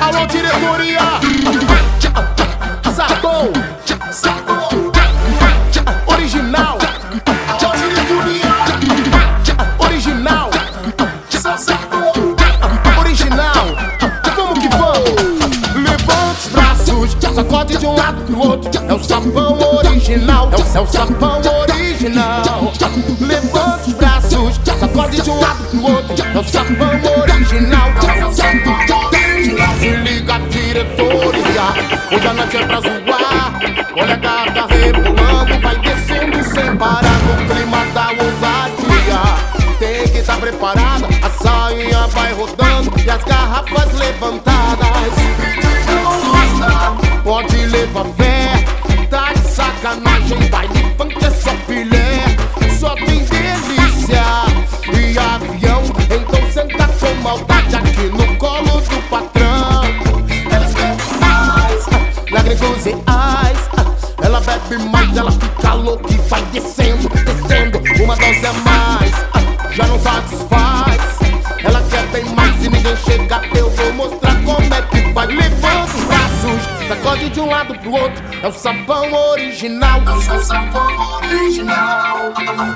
Alô, diretoria! Sacou! Original! Original! Original! Vamos que! Levanta os braços, sacode de um lado pro outro, é o sapão é o, o sabão original. Levanta os braços, sacode de um lado pro outro. É o sabão original, é o sabão original. Se liga, diretoria, hoje a noite é pra zoar. Olha a gata rebolando, vai descendo sem parar no clima da ousadia. Tem que estar preparada, a sainha vai rodando e as garrafas levantadas. Pode levar fé, ela fica louca e vai descendo, descendo. Uma dose a mais, já não satisfaz. Ela quer bem mais e ninguém chega. Eu vou mostrar como é que vai. Levanta os braços, sacode de um lado pro outro. É o sabão original. É o sabão original.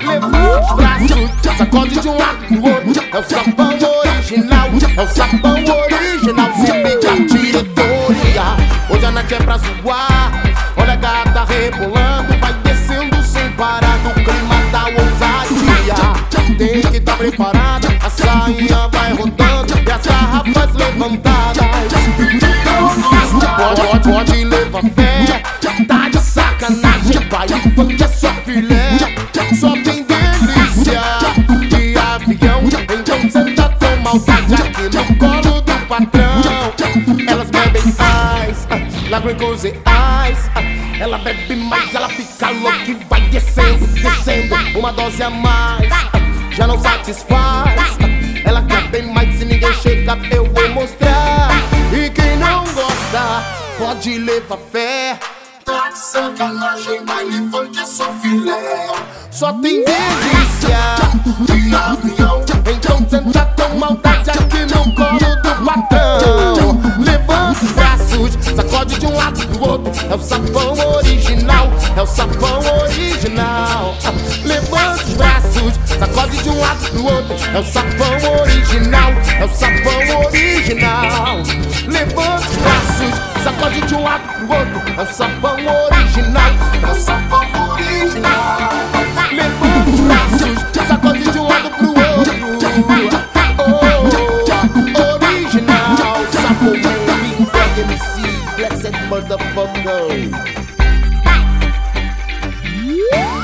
Levanta os braços, sacode de um lado pro outro. É o sabão original. É o sabão original. Se liga, diretoria. Hoje a noite é pra zoar. Olha a gata rebolando, vai descendo sem parar no clima da ousadia. Tem que estar preparada, a sainha vai rodando e as garrafas levantadas. Pode, pode, pode levar fé, tá de sacanagem, vai funk é só filé, só tem delícia de avião. Então senta com maldade aqui no ice, lágrimas e ice. Ela bebe mais, ela fica louca e vai descendo, descendo. Uma dose a mais, já não satisfaz. Ela quer bem mais, se ninguém chega, eu vou mostrar. E quem não gosta, pode levar fé. Tá de sacanagem, baile funk é só filé. Só tem delícia pro outro. É o sabão original, é o sabão original. Levanta os braços, sacode de um lado pro outro. É o sabão original, é o sabão original. Levanta os braços, sacode de um lado pro outro. É o sabão original, é o sabão original. Levanta os braços, sacode de um lado pro outro. Original, sabão, Big Bang MC, blessed motherfucker. Bye.